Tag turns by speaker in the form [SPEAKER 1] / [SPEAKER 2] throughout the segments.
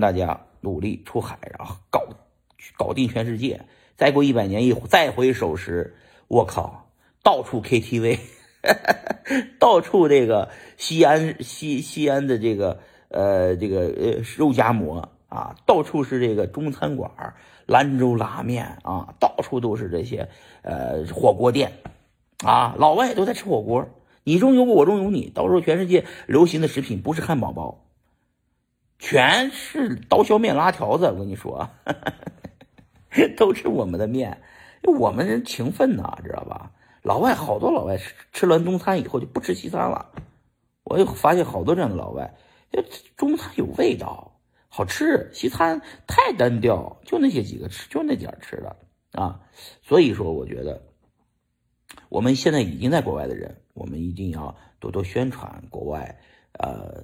[SPEAKER 1] 大家努力出海，然后搞搞定全世界。再过一百年一再回首时，我靠，到处 KTV，到处这个西安西西安的这个呃这个呃肉夹馍啊，到处是这个中餐馆、兰州拉面啊，到处都是这些呃火锅店啊，老外都在吃火锅。你中有我，我中有你。到时候全世界流行的食品不是汉堡包，全是刀削面、拉条子。我跟你说，都吃我们的面，我们人勤奋呐，知道吧？老外好多老外吃吃完中餐以后就不吃西餐了。我就发现好多这样的老外，中餐有味道，好吃，西餐太单调，就那些几个吃，就那点吃的啊。所以说，我觉得。我们现在已经在国外的人，我们一定要多多宣传国外，呃，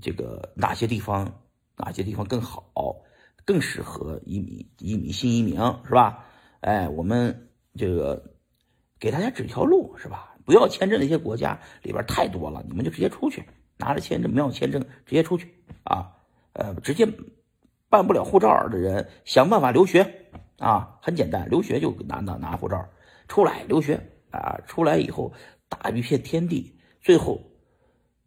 [SPEAKER 1] 这个哪些地方，哪些地方更好，更适合移民、移民新移民是吧？哎，我们这个给大家指条路是吧？不要签证那些国家里边太多了，你们就直接出去，拿着签证没有签证直接出去啊，呃，直接办不了护照的人想办法留学啊，很简单，留学就拿拿拿护照出来留学。啊，出来以后大一片天地，最后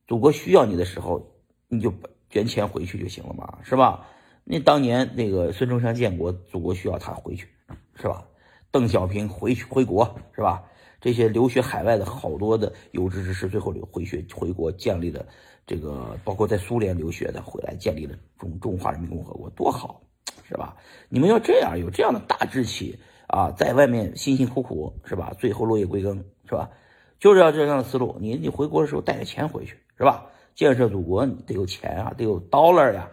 [SPEAKER 1] 祖国需要你的时候，你就捐钱回去就行了嘛，是吧？那当年那个孙中山建国，祖国需要他回去，是吧？邓小平回去回国，是吧？这些留学海外的好多的有志之士，最后留回学回国，建立了这个，包括在苏联留学的回来，建立了中中华人民共和国，多好，是吧？你们要这样，有这样的大志气。啊，在外面辛辛苦苦是吧？最后落叶归根是吧？就是要这样的思路。你你回国的时候带着钱回去是吧？建设祖国你得有钱啊，得有 dollar 呀。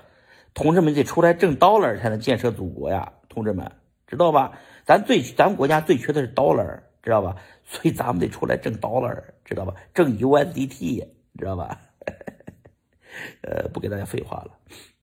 [SPEAKER 1] 同志们得出来挣 dollar 才能建设祖国呀，同志们知道吧？咱最咱们国家最缺的是 dollar，知道吧？所以咱们得出来挣 dollar，知道吧？挣 USDT，知道吧？呃，不给大家废话了。